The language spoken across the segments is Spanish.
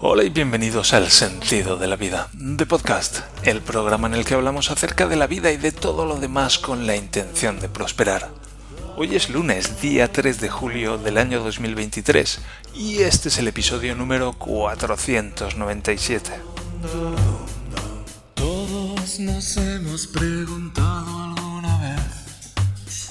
Hola y bienvenidos al Sentido de la Vida, de Podcast, el programa en el que hablamos acerca de la vida y de todo lo demás con la intención de prosperar. Hoy es lunes, día 3 de julio del año 2023, y este es el episodio número 497. Todos nos hemos preguntado alguna vez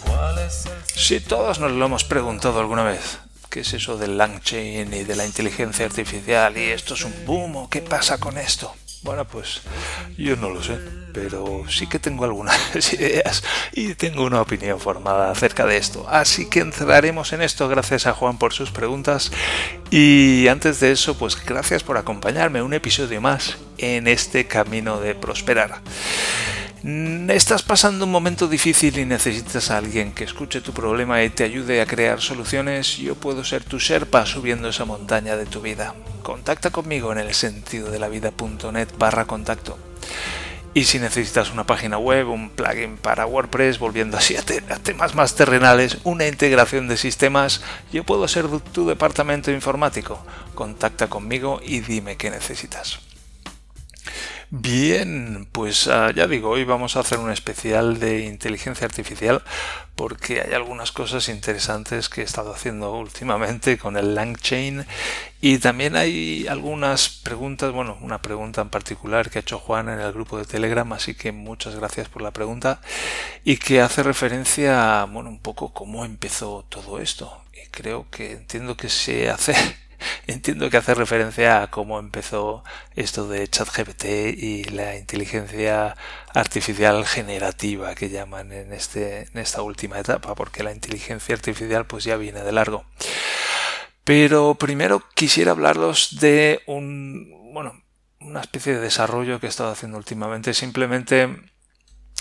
cuál es el Si todos nos lo hemos preguntado alguna vez, ¿qué es eso del Langchain y de la inteligencia artificial? ¿Y esto es un boom qué pasa con esto? Bueno, pues yo no lo sé, pero sí que tengo algunas ideas y tengo una opinión formada acerca de esto. Así que entraremos en esto gracias a Juan por sus preguntas. Y antes de eso, pues gracias por acompañarme un episodio más en este camino de prosperar. Mm, Estás pasando un momento difícil y necesitas a alguien que escuche tu problema y te ayude a crear soluciones. Yo puedo ser tu Sherpa subiendo esa montaña de tu vida. Contacta conmigo en el sentido de la vida.net barra contacto. Y si necesitas una página web, un plugin para WordPress, volviendo así a temas más terrenales, una integración de sistemas, yo puedo ser tu departamento informático. Contacta conmigo y dime qué necesitas. Bien, pues ah, ya digo, hoy vamos a hacer un especial de inteligencia artificial porque hay algunas cosas interesantes que he estado haciendo últimamente con el LangChain y también hay algunas preguntas, bueno, una pregunta en particular que ha hecho Juan en el grupo de Telegram, así que muchas gracias por la pregunta y que hace referencia a, bueno, un poco cómo empezó todo esto. Y creo que entiendo que se hace Entiendo que hace referencia a cómo empezó esto de ChatGPT y la inteligencia artificial generativa que llaman en, este, en esta última etapa, porque la inteligencia artificial pues ya viene de largo. Pero primero quisiera hablarlos de un, bueno, una especie de desarrollo que he estado haciendo últimamente. Simplemente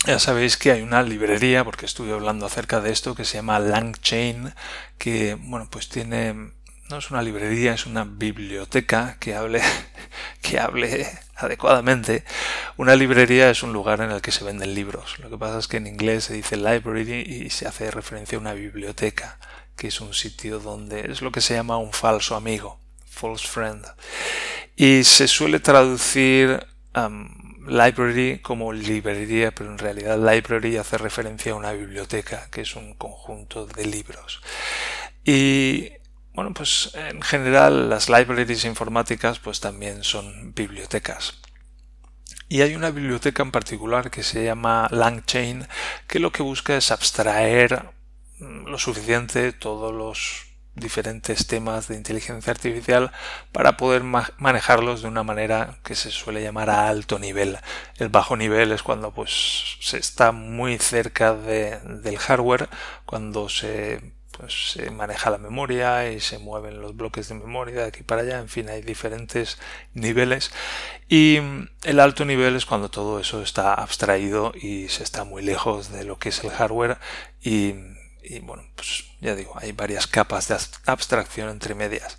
ya sabéis que hay una librería, porque estuve hablando acerca de esto, que se llama LangChain, que, bueno, pues tiene no es una librería, es una biblioteca que hable, que hable adecuadamente. Una librería es un lugar en el que se venden libros. Lo que pasa es que en inglés se dice library y se hace referencia a una biblioteca, que es un sitio donde es lo que se llama un falso amigo, false friend. Y se suele traducir um, library como librería, pero en realidad library hace referencia a una biblioteca, que es un conjunto de libros. Y bueno, pues en general las libraries informáticas pues también son bibliotecas. Y hay una biblioteca en particular que se llama LangChain que lo que busca es abstraer lo suficiente todos los diferentes temas de inteligencia artificial para poder ma manejarlos de una manera que se suele llamar a alto nivel. El bajo nivel es cuando pues se está muy cerca de, del hardware, cuando se pues se maneja la memoria y se mueven los bloques de memoria de aquí para allá, en fin, hay diferentes niveles y el alto nivel es cuando todo eso está abstraído y se está muy lejos de lo que es el hardware y, y bueno, pues ya digo, hay varias capas de abstracción entre medias.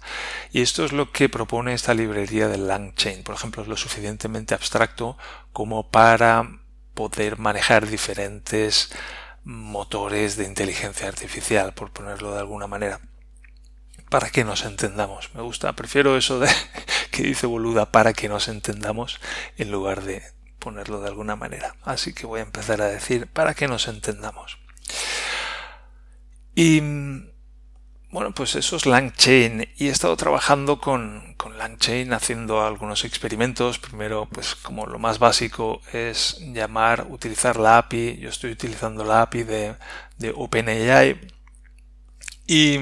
Y esto es lo que propone esta librería de LangChain. Por ejemplo, es lo suficientemente abstracto como para poder manejar diferentes motores de inteligencia artificial, por ponerlo de alguna manera. Para que nos entendamos. Me gusta, prefiero eso de que dice boluda para que nos entendamos en lugar de ponerlo de alguna manera. Así que voy a empezar a decir para que nos entendamos. Y bueno, pues eso es LangChain y he estado trabajando con, con LangChain haciendo algunos experimentos. Primero, pues como lo más básico es llamar, utilizar la API. Yo estoy utilizando la API de, de OpenAI y,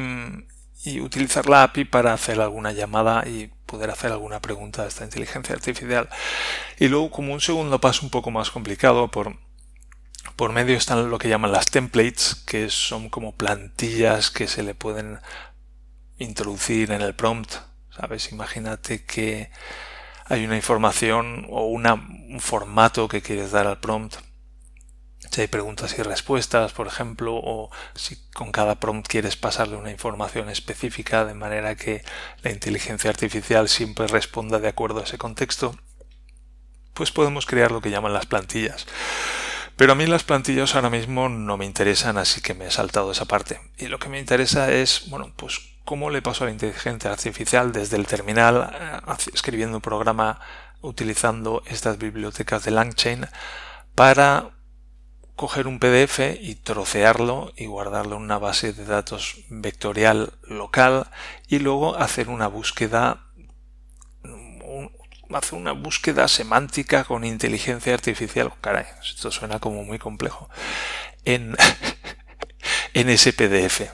y utilizar la API para hacer alguna llamada y poder hacer alguna pregunta a esta inteligencia artificial. Y luego como un segundo paso un poco más complicado por por medio están lo que llaman las templates, que son como plantillas que se le pueden introducir en el prompt. ¿Sabes? Imagínate que hay una información o un formato que quieres dar al prompt. Si hay preguntas y respuestas, por ejemplo, o si con cada prompt quieres pasarle una información específica de manera que la inteligencia artificial siempre responda de acuerdo a ese contexto, pues podemos crear lo que llaman las plantillas. Pero a mí las plantillas ahora mismo no me interesan, así que me he saltado esa parte. Y lo que me interesa es, bueno, pues cómo le paso a la inteligencia artificial desde el terminal, eh, escribiendo un programa utilizando estas bibliotecas de LangChain para coger un PDF y trocearlo y guardarlo en una base de datos vectorial local y luego hacer una búsqueda hacer una búsqueda semántica con inteligencia artificial. Caray, esto suena como muy complejo. En, en ese PDF.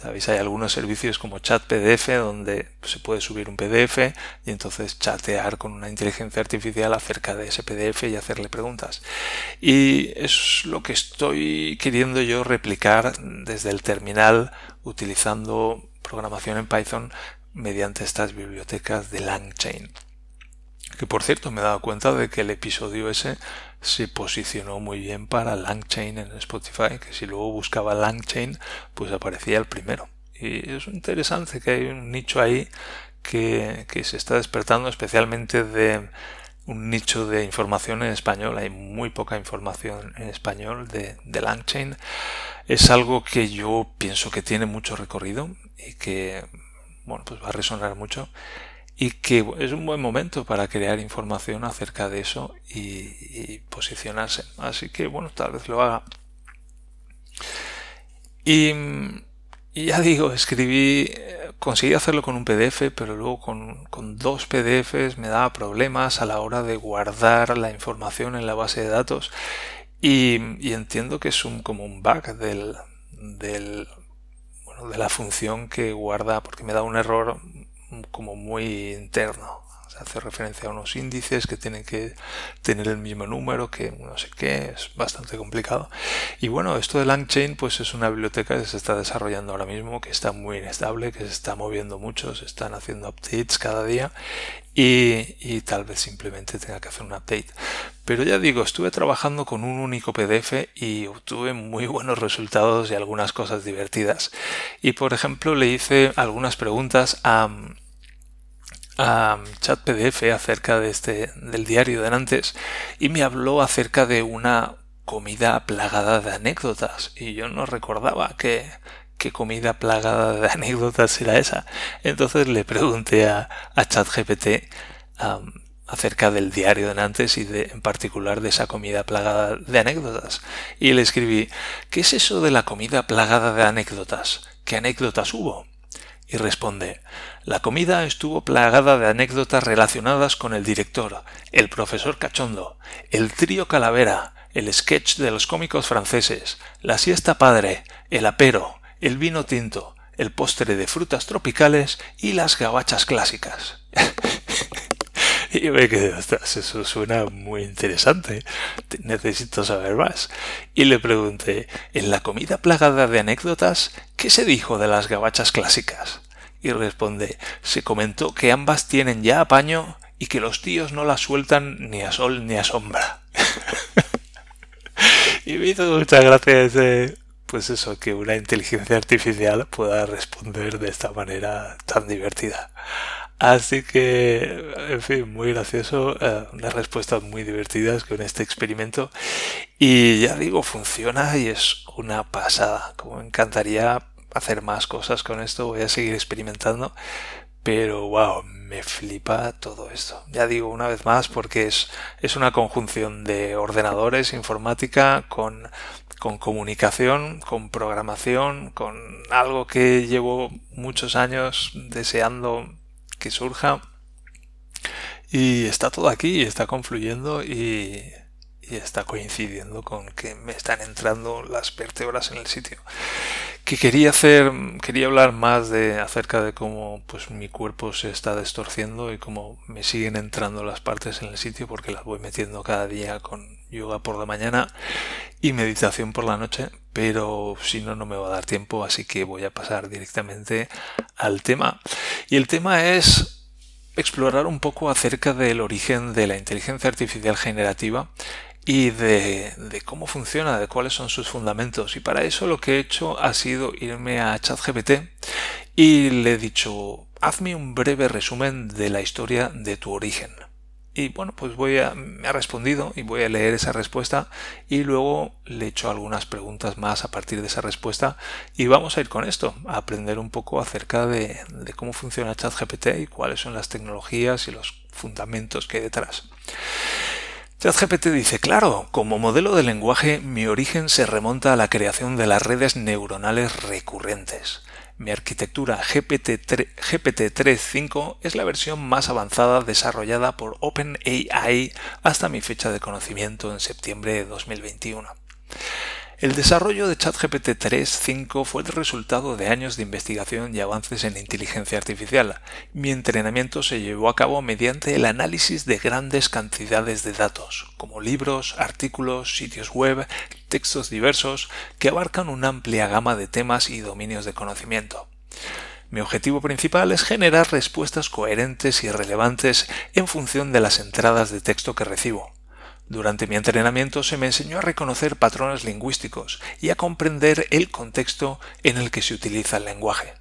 ¿Sabéis? Hay algunos servicios como Chat PDF donde se puede subir un PDF y entonces chatear con una inteligencia artificial acerca de ese PDF y hacerle preguntas. Y es lo que estoy queriendo yo replicar desde el terminal utilizando programación en Python mediante estas bibliotecas de LangChain. Que por cierto me he dado cuenta de que el episodio ese se posicionó muy bien para Langchain en Spotify, que si luego buscaba Langchain, pues aparecía el primero. Y es interesante que hay un nicho ahí que, se está despertando, especialmente de un nicho de información en español. Hay muy poca información en español de, de Langchain. Es algo que yo pienso que tiene mucho recorrido y que, bueno, pues va a resonar mucho y que es un buen momento para crear información acerca de eso y, posicionarse. Así que bueno, tal vez lo haga. Y, ya digo, escribí, conseguí hacerlo con un PDF, pero luego con, dos PDFs me daba problemas a la hora de guardar la información en la base de datos y, entiendo que es un, como un bug del, del bueno, de la función que guarda porque me da un error como muy interno. Hace referencia a unos índices que tienen que tener el mismo número, que no sé qué, es bastante complicado. Y bueno, esto de LangChain pues es una biblioteca que se está desarrollando ahora mismo, que está muy inestable, que se está moviendo mucho, se están haciendo updates cada día y, y, tal vez simplemente tenga que hacer un update. Pero ya digo, estuve trabajando con un único PDF y obtuve muy buenos resultados y algunas cosas divertidas. Y por ejemplo le hice algunas preguntas a, a chat PDF acerca de este del diario de antes y me habló acerca de una comida plagada de anécdotas y yo no recordaba qué comida plagada de anécdotas era esa. Entonces le pregunté a, a ChatGPT acerca del diario de Nantes y en particular de esa comida plagada de anécdotas. Y le escribí, ¿qué es eso de la comida plagada de anécdotas? ¿Qué anécdotas hubo? Y responde, la comida estuvo plagada de anécdotas relacionadas con el director, el profesor cachondo, el trío calavera, el sketch de los cómicos franceses, la siesta padre, el apero, el vino tinto, el postre de frutas tropicales y las gabachas clásicas. y yo me quedé, eso suena muy interesante, necesito saber más. Y le pregunté, en la comida plagada de anécdotas, ¿qué se dijo de las gabachas clásicas? Y responde, se comentó que ambas tienen ya apaño y que los tíos no las sueltan ni a sol ni a sombra. y me hizo mucha gracia ese, pues eso, que una inteligencia artificial pueda responder de esta manera tan divertida. Así que, en fin, muy gracioso, eh, unas respuestas muy divertidas con este experimento. Y ya digo, funciona y es una pasada. Como me encantaría hacer más cosas con esto, voy a seguir experimentando. Pero wow, me flipa todo esto. Ya digo una vez más porque es, es una conjunción de ordenadores, informática, con con comunicación, con programación, con algo que llevo muchos años deseando que surja. Y está todo aquí, está confluyendo y, y está coincidiendo con que me están entrando las vértebras en el sitio que quería hacer, quería hablar más de acerca de cómo pues mi cuerpo se está destorciendo y cómo me siguen entrando las partes en el sitio porque las voy metiendo cada día con yoga por la mañana y meditación por la noche, pero si no no me va a dar tiempo, así que voy a pasar directamente al tema. Y el tema es explorar un poco acerca del origen de la inteligencia artificial generativa y de, cómo funciona, de cuáles son sus fundamentos. Y para eso lo que he hecho ha sido irme a ChatGPT y le he dicho, hazme un breve resumen de la historia de tu origen. y bueno, pues voy a, me ha respondido y voy a leer esa respuesta y luego le he hecho algunas preguntas más a partir de esa respuesta y vamos a ir con esto, a aprender un poco acerca de, de cómo funciona ChatGPT y cuáles son las tecnologías y los fundamentos que hay detrás. ChatGPT dice, claro, como modelo de lenguaje mi origen se remonta a la creación de las redes neuronales recurrentes. Mi arquitectura GPT-3.5 es la versión más avanzada desarrollada por OpenAI hasta mi fecha de conocimiento en septiembre de 2021. El desarrollo de ChatGPT 3.5 fue el resultado de años de investigación y avances en inteligencia artificial. Mi entrenamiento se llevó a cabo mediante el análisis de grandes cantidades de datos, como libros, artículos, sitios web, textos diversos, que abarcan una amplia gama de temas y dominios de conocimiento. Mi objetivo principal es generar respuestas coherentes y relevantes en función de las entradas de texto que recibo. Durante mi entrenamiento se me enseñó a reconocer patrones lingüísticos y a comprender el contexto en el que se utiliza el lenguaje.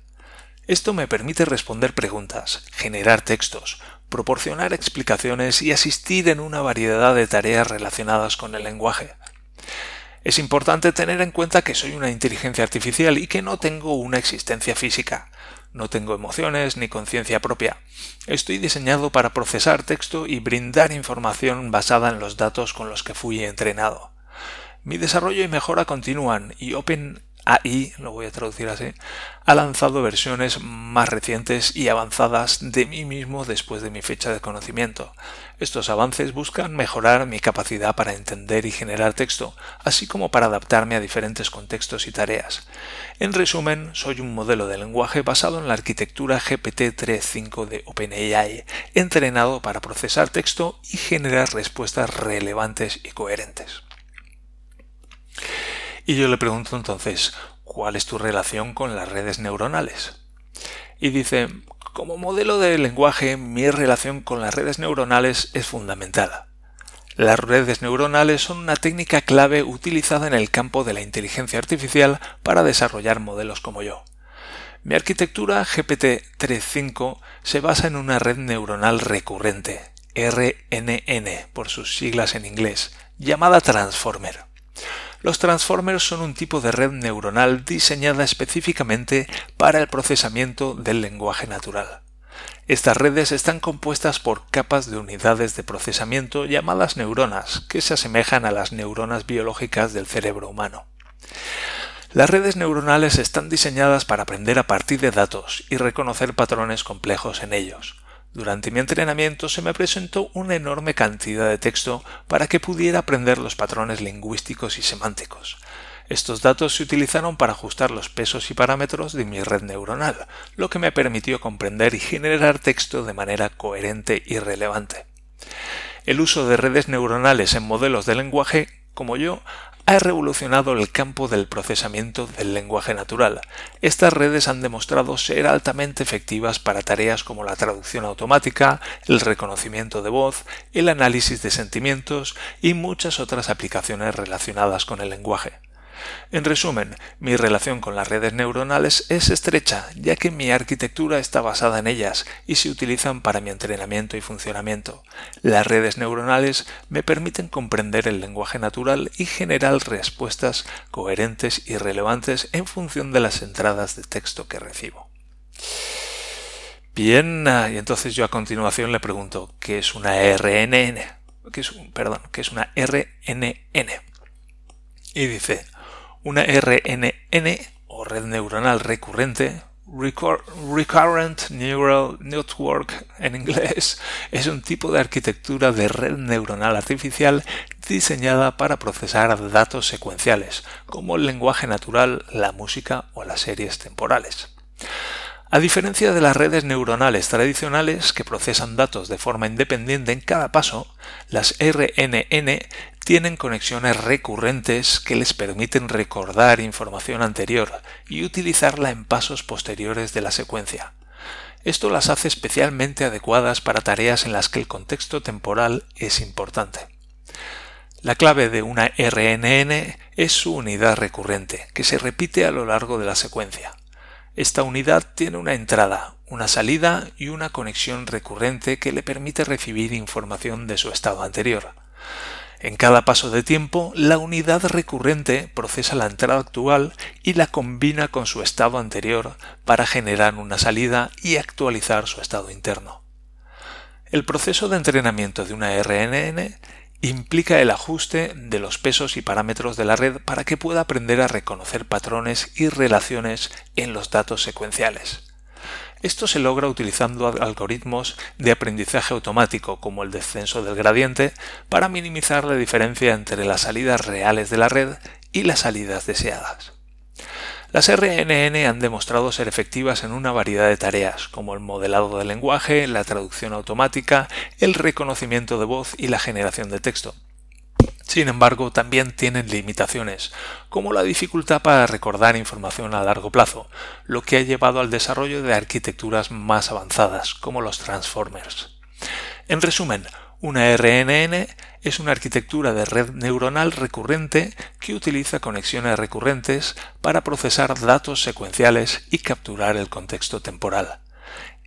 Esto me permite responder preguntas, generar textos, proporcionar explicaciones y asistir en una variedad de tareas relacionadas con el lenguaje. Es importante tener en cuenta que soy una inteligencia artificial y que no tengo una existencia física. No tengo emociones ni conciencia propia. Estoy diseñado para procesar texto y brindar información basada en los datos con los que fui entrenado. Mi desarrollo y mejora continúan y Open AI, lo voy a traducir así, ha lanzado versiones más recientes y avanzadas de mí mismo después de mi fecha de conocimiento. Estos avances buscan mejorar mi capacidad para entender y generar texto, así como para adaptarme a diferentes contextos y tareas. En resumen, soy un modelo de lenguaje basado en la arquitectura GPT-3.5 de OpenAI, entrenado para procesar texto y generar respuestas relevantes y coherentes. Y yo le pregunto entonces, ¿cuál es tu relación con las redes neuronales? Y dice, como modelo de lenguaje, mi relación con las redes neuronales es fundamental. Las redes neuronales son una técnica clave utilizada en el campo de la inteligencia artificial para desarrollar modelos como yo. Mi arquitectura GPT-3.5 se basa en una red neuronal recurrente, RNN por sus siglas en inglés, llamada Transformer. Los transformers son un tipo de red neuronal diseñada específicamente para el procesamiento del lenguaje natural. Estas redes están compuestas por capas de unidades de procesamiento llamadas neuronas, que se asemejan a las neuronas biológicas del cerebro humano. Las redes neuronales están diseñadas para aprender a partir de datos y reconocer patrones complejos en ellos. Durante mi entrenamiento se me presentó una enorme cantidad de texto para que pudiera aprender los patrones lingüísticos y semánticos. Estos datos se utilizaron para ajustar los pesos y parámetros de mi red neuronal, lo que me permitió comprender y generar texto de manera coherente y relevante. El uso de redes neuronales en modelos de lenguaje, como yo, ha revolucionado el campo del procesamiento del lenguaje natural. Estas redes han demostrado ser altamente efectivas para tareas como la traducción automática, el reconocimiento de voz, el análisis de sentimientos y muchas otras aplicaciones relacionadas con el lenguaje. En resumen, mi relación con las redes neuronales es estrecha, ya que mi arquitectura está basada en ellas y se utilizan para mi entrenamiento y funcionamiento. Las redes neuronales me permiten comprender el lenguaje natural y generar respuestas coherentes y relevantes en función de las entradas de texto que recibo. Bien, ah, y entonces yo a continuación le pregunto, ¿qué es una RNN? ¿Qué es, perdón, ¿qué es una RNN? Y dice, una RNN o red neuronal recurrente, Recurrent Neural Network en inglés, es un tipo de arquitectura de red neuronal artificial diseñada para procesar datos secuenciales, como el lenguaje natural, la música o las series temporales. A diferencia de las redes neuronales tradicionales que procesan datos de forma independiente en cada paso, las RNN tienen conexiones recurrentes que les permiten recordar información anterior y utilizarla en pasos posteriores de la secuencia. Esto las hace especialmente adecuadas para tareas en las que el contexto temporal es importante. La clave de una RNN es su unidad recurrente, que se repite a lo largo de la secuencia. Esta unidad tiene una entrada, una salida y una conexión recurrente que le permite recibir información de su estado anterior. En cada paso de tiempo, la unidad recurrente procesa la entrada actual y la combina con su estado anterior para generar una salida y actualizar su estado interno. El proceso de entrenamiento de una RNN implica el ajuste de los pesos y parámetros de la red para que pueda aprender a reconocer patrones y relaciones en los datos secuenciales. Esto se logra utilizando algoritmos de aprendizaje automático como el descenso del gradiente para minimizar la diferencia entre las salidas reales de la red y las salidas deseadas. Las RNN han demostrado ser efectivas en una variedad de tareas, como el modelado del lenguaje, la traducción automática, el reconocimiento de voz y la generación de texto. Sin embargo, también tienen limitaciones, como la dificultad para recordar información a largo plazo, lo que ha llevado al desarrollo de arquitecturas más avanzadas, como los transformers. En resumen, una RNN es una arquitectura de red neuronal recurrente que utiliza conexiones recurrentes para procesar datos secuenciales y capturar el contexto temporal.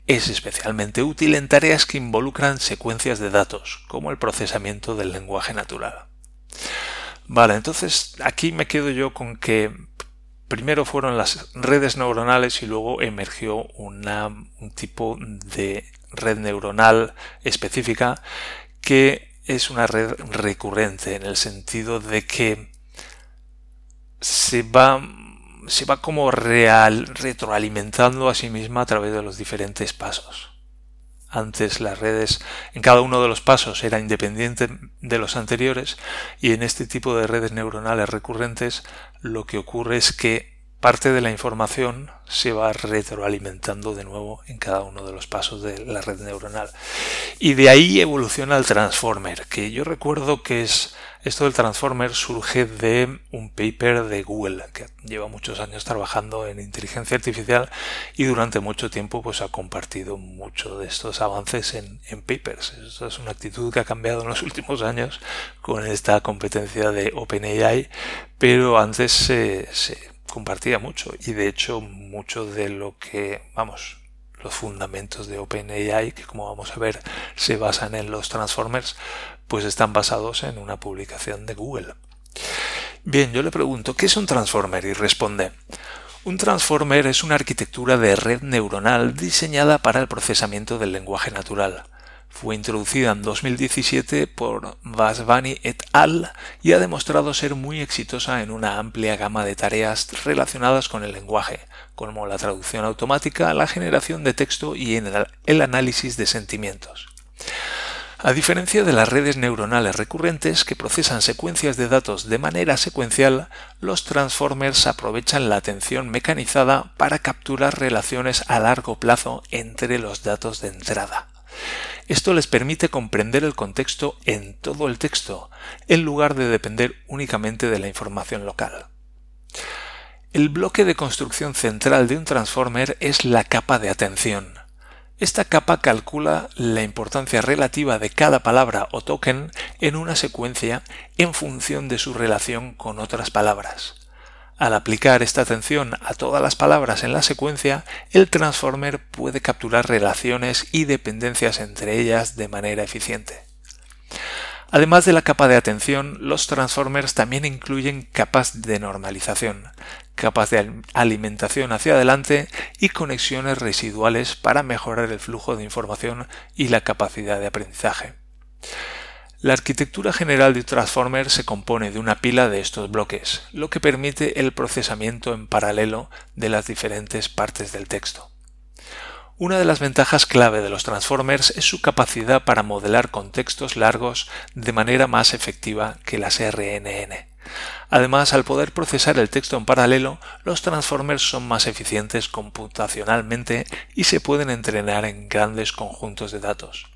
Es especialmente útil en tareas que involucran secuencias de datos, como el procesamiento del lenguaje natural. Vale, entonces aquí me quedo yo con que primero fueron las redes neuronales y luego emergió un tipo de red neuronal específica que es una red recurrente en el sentido de que se va se va como real, retroalimentando a sí misma a través de los diferentes pasos. Antes las redes en cada uno de los pasos era independiente de los anteriores y en este tipo de redes neuronales recurrentes lo que ocurre es que parte de la información se va retroalimentando de nuevo en cada uno de los pasos de la red neuronal. Y de ahí evoluciona el transformer, que yo recuerdo que es esto del transformer surge de un paper de Google que lleva muchos años trabajando en inteligencia artificial y durante mucho tiempo pues ha compartido mucho de estos avances en, papers. Esta es una actitud que ha cambiado en los últimos años con esta competencia de OpenAI, pero antes se compartía mucho y de hecho mucho de lo que, vamos, los fundamentos de OpenAI, que como vamos a ver se basan en los transformers, pues están basados en una publicación de Google. Bien, yo le pregunto, ¿qué es un transformer? Y responde, un transformer es una arquitectura de red neuronal diseñada para el procesamiento del lenguaje natural. Fue introducida en 2017 por Vasvani et al. y ha demostrado ser muy exitosa en una amplia gama de tareas relacionadas con el lenguaje, como la traducción automática, la generación de texto y el análisis de sentimientos. A diferencia de las redes neuronales recurrentes que procesan secuencias de datos de manera secuencial, los transformers aprovechan la atención mecanizada para capturar relaciones a largo plazo entre los datos de entrada. Esto les permite comprender el contexto en todo el texto, en lugar de depender únicamente de la información local. El bloque de construcción central de un transformer es la capa de atención. Esta capa calcula la importancia relativa de cada palabra o token en una secuencia en función de su relación con otras palabras. Al aplicar esta atención a todas las palabras en la secuencia, el transformer puede capturar relaciones y dependencias entre ellas de manera eficiente. Además de la capa de atención, los transformers también incluyen capas de normalización, capas de alimentación hacia adelante y conexiones residuales para mejorar el flujo de información y la capacidad de aprendizaje. La arquitectura general de Transformer se compone de una pila de estos bloques, lo que permite el procesamiento en paralelo de las diferentes partes del texto. Una de las ventajas clave de los Transformers es su capacidad para modelar contextos largos de manera más efectiva que las RNN. Además, al poder procesar el texto en paralelo, los Transformers son más eficientes computacionalmente y se pueden entrenar en grandes conjuntos de datos.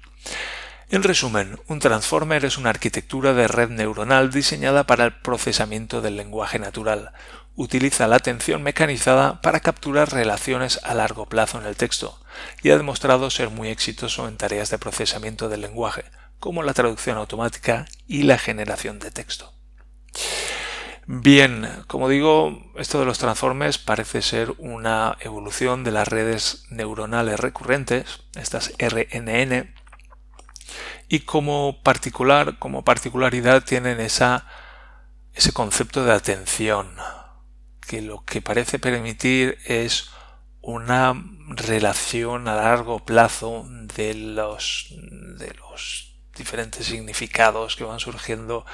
En resumen, un transformer es una arquitectura de red neuronal diseñada para el procesamiento del lenguaje natural. Utiliza la atención mecanizada para capturar relaciones a largo plazo en el texto y ha demostrado ser muy exitoso en tareas de procesamiento del lenguaje, como la traducción automática y la generación de texto. Bien, como digo, esto de los transformers parece ser una evolución de las redes neuronales recurrentes, estas RNN, y como particular, como particularidad tienen esa, ese concepto de atención, que lo que parece permitir es una relación a largo plazo de los, de los diferentes significados que van surgiendo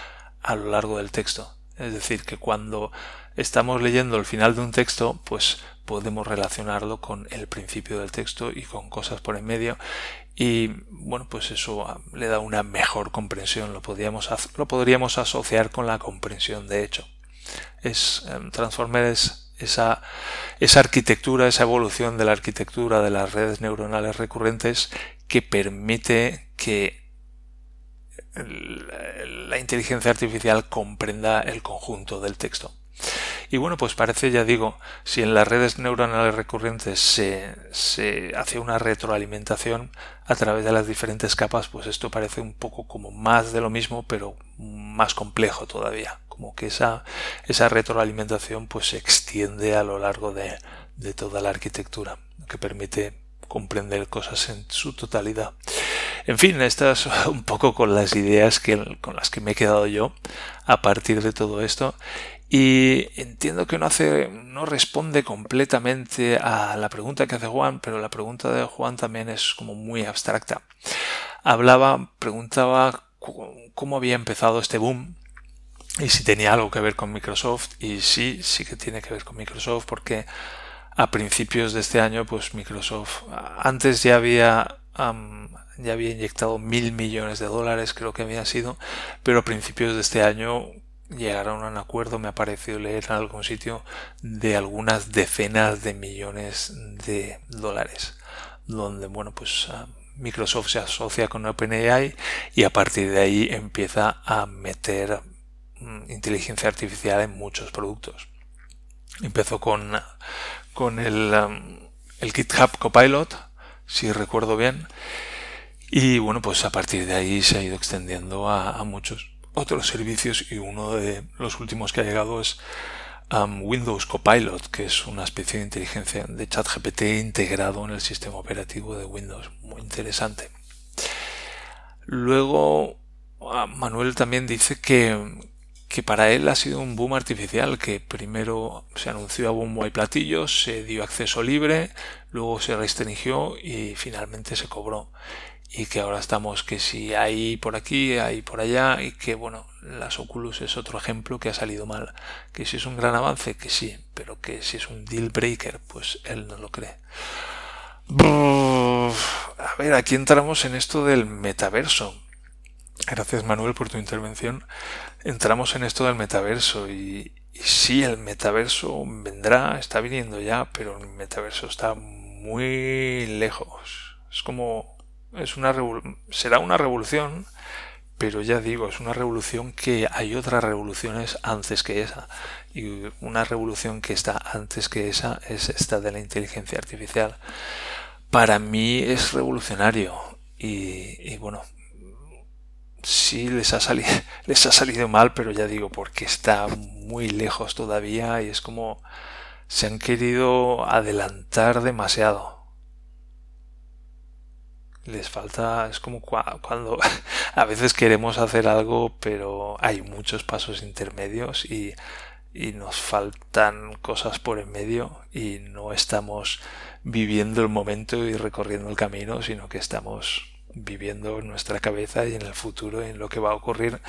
a lo largo del texto. Es decir, que cuando estamos leyendo el final de un texto, pues podemos relacionarlo con el principio del texto y con cosas por en medio. Y bueno, pues eso ah, le da una mejor comprensión. Lo, podríamos, lo podríamos asociar con la comprensión de hecho. Es, em, Transformer es esa, esa arquitectura, esa evolución de la arquitectura de las redes neuronales recurrentes que permite que la inteligencia artificial comprenda el conjunto del texto. Y bueno, pues parece, ya digo, si en las redes neuronales recurrentes se, se, hace una retroalimentación a través de las diferentes capas, pues esto parece un poco como más de lo mismo, pero más complejo todavía. Como que esa, esa retroalimentación pues se extiende a lo largo de, de toda la arquitectura, que permite comprender cosas en su totalidad. En fin, estas un poco con las ideas que, con las que me he quedado yo a partir de todo esto. Y entiendo que no hace, no responde completamente a la pregunta que hace Juan, pero la pregunta de Juan también es como muy abstracta. Hablaba, preguntaba cómo había empezado este boom y si tenía algo que ver con Microsoft. Y sí, sí que tiene que ver con Microsoft porque a principios de este año, pues Microsoft antes ya había ya había inyectado mil millones de dólares, creo que había sido, pero a principios de este año llegaron a un acuerdo, me ha parecido leer en algún sitio, de algunas decenas de millones de dólares, donde, bueno, pues ah, Microsoft se asocia con OpenAI y a partir de ahí empieza a meter mm, inteligencia artificial en muchos productos. Empezó con, con el, el GitHub Copilot, si recuerdo bien, y bueno, pues a partir de ahí se ha ido extendiendo a, muchos otros servicios y uno de los últimos que ha llegado es Windows Copilot, que es una especie de inteligencia de chat GPT integrado en el sistema operativo de Windows. Muy interesante. Luego, ah, Manuel también dice que, que para él ha sido un boom artificial, que primero se anunció a bombo y platillos, se dio acceso libre, luego se restringió y finalmente se cobró y que ahora estamos que si hay por aquí, hay por allá y que bueno, las Oculus es otro ejemplo que ha salido mal. Que si es un gran avance, que sí, pero que si es un deal breaker, pues él no lo cree. A ver, aquí entramos en esto del metaverso. Gracias Manuel por tu intervención. Entramos en esto del metaverso y, y sí, el metaverso vendrá, está viniendo ya, pero el metaverso está muy lejos. Es como es una será una revolución, pero ya digo, es una revolución que hay otras revoluciones antes que esa. Y una revolución que está antes que esa es esta de la inteligencia artificial. Para mí es revolucionario. Y, bueno, sí les ha, salido, les ha salido mal, pero ya digo, porque está muy lejos todavía y es como se han querido adelantar demasiado les falta, es como cuando a veces queremos hacer algo, pero hay muchos pasos intermedios y, y nos faltan cosas por en medio y no estamos viviendo el momento y recorriendo el camino, sino que estamos viviendo en nuestra cabeza y en el futuro en lo que va a ocurrir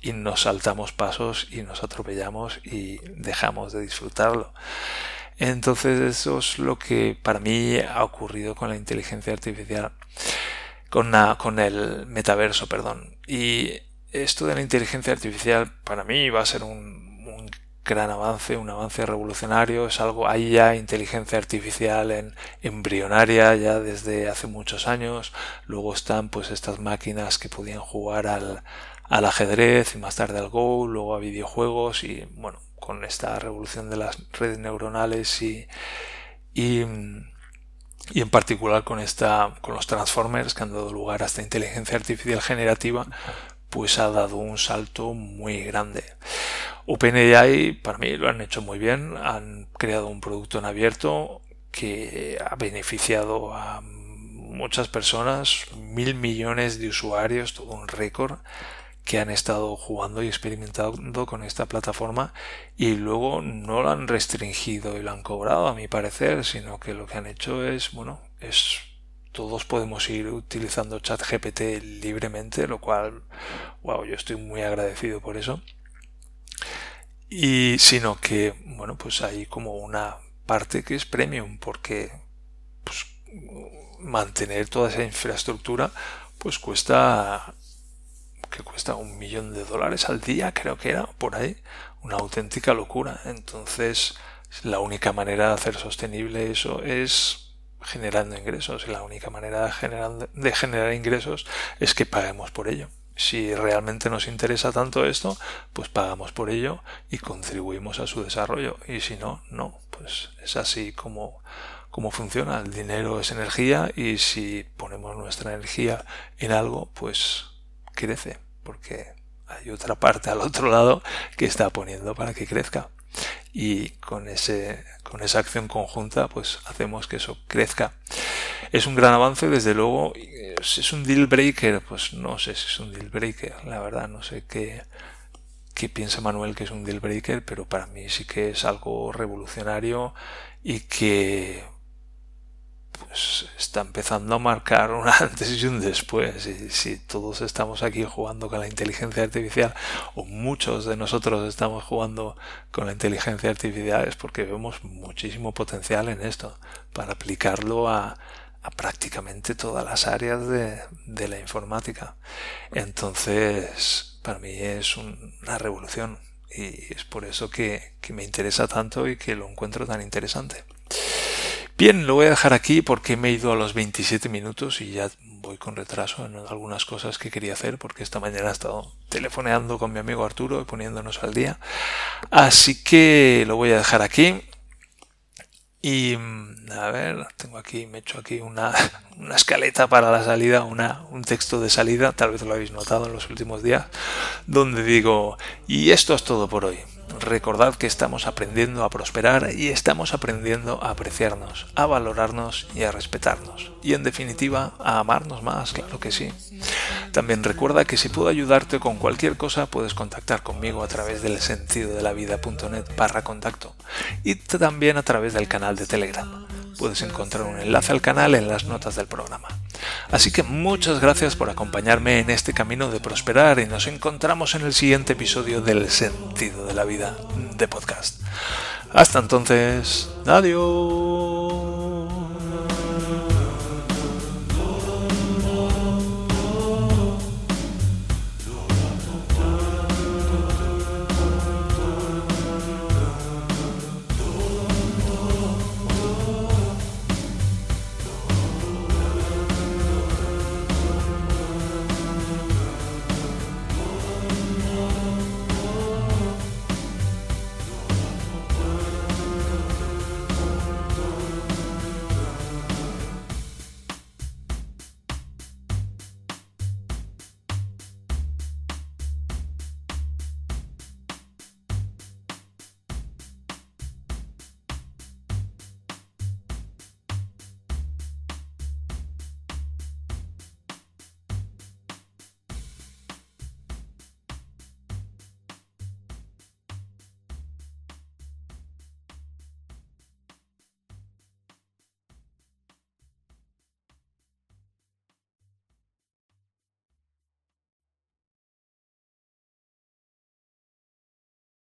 y nos saltamos pasos y nos atropellamos y dejamos de disfrutarlo. Entonces eso es lo que para mí ha ocurrido con la inteligencia artificial, con, con el metaverso, perdón. Y esto de la inteligencia artificial para mí va a ser un, un gran avance, un avance revolucionario. Es algo, hay ya inteligencia artificial en embrionaria ya desde hace muchos años. Luego están pues estas máquinas que podían jugar al, al ajedrez y más tarde al Go, luego a videojuegos y bueno, con esta revolución de las redes neuronales y, y, en particular con, esta, con los transformers que han dado lugar a esta inteligencia artificial generativa, pues ha dado un salto muy grande. OpenAI para mí lo han hecho muy bien, han creado un producto en abierto que ha beneficiado a muchas personas, mil millones de usuarios, todo un récord que han estado jugando y experimentando con esta plataforma y luego no lo han restringido y lo han cobrado a mi parecer, sino que lo que han hecho es, bueno, es todos podemos ir utilizando ChatGPT libremente, lo cual, wow, yo estoy muy agradecido por eso. Y sino que, bueno, pues hay como una parte que es premium, porque pues, mantener toda esa infraestructura, pues cuesta que cuesta un millón de dólares al día, creo que era, por ahí, una auténtica locura. Entonces, la única manera de hacer sostenible eso es generando ingresos y la única manera de generar, ingresos es que paguemos por ello. Si realmente nos interesa tanto esto, pues pagamos por ello y contribuimos a su desarrollo. Y si no, no, pues es así como, como funciona. El dinero es energía y si ponemos nuestra energía en algo, pues crece porque hay otra parte al otro lado que está poniendo para que crezca. Y con ese con esa acción conjunta pues hacemos que eso crezca. Es un gran avance desde luego es un deal breaker pues no sé si es un deal breaker la verdad no sé qué qué piensa Manuel que es un deal breaker pero para mí sí que es algo revolucionario y que pues está empezando a marcar un antes y un después. Y si todos estamos aquí jugando con la inteligencia artificial, o muchos de nosotros estamos jugando con la inteligencia artificial, es porque vemos muchísimo potencial en esto, para aplicarlo a, prácticamente todas las áreas de, la informática. Entonces, para mí es una revolución. Y es por eso que me interesa tanto y que lo encuentro tan interesante. Bien, lo voy a dejar aquí porque me he ido a los 27 minutos y ya voy con retraso en algunas cosas que quería hacer porque esta mañana he estado telefoneando con mi amigo Arturo y poniéndonos al día. Así que lo voy a dejar aquí. Y mm, a ver, tengo aquí, me he hecho aquí una, una escaleta para la salida, una, un texto de salida, tal vez lo habéis notado en los últimos días, donde digo, y esto es todo por hoy. Recordad que estamos aprendiendo a prosperar y estamos aprendiendo a apreciarnos, a valorarnos y a respetarnos. Y en definitiva, a amarnos más, claro que sí. También recuerda que si puedo ayudarte con cualquier cosa, puedes contactar conmigo a través del sentido de la vida.net barra contacto y también a través del canal de Telegram. Puedes encontrar un enlace al canal en las notas del programa. Así que muchas gracias por acompañarme en este camino de prosperar y nos encontramos en el siguiente episodio del Sentido de la Vida de podcast. Hasta entonces, adiós.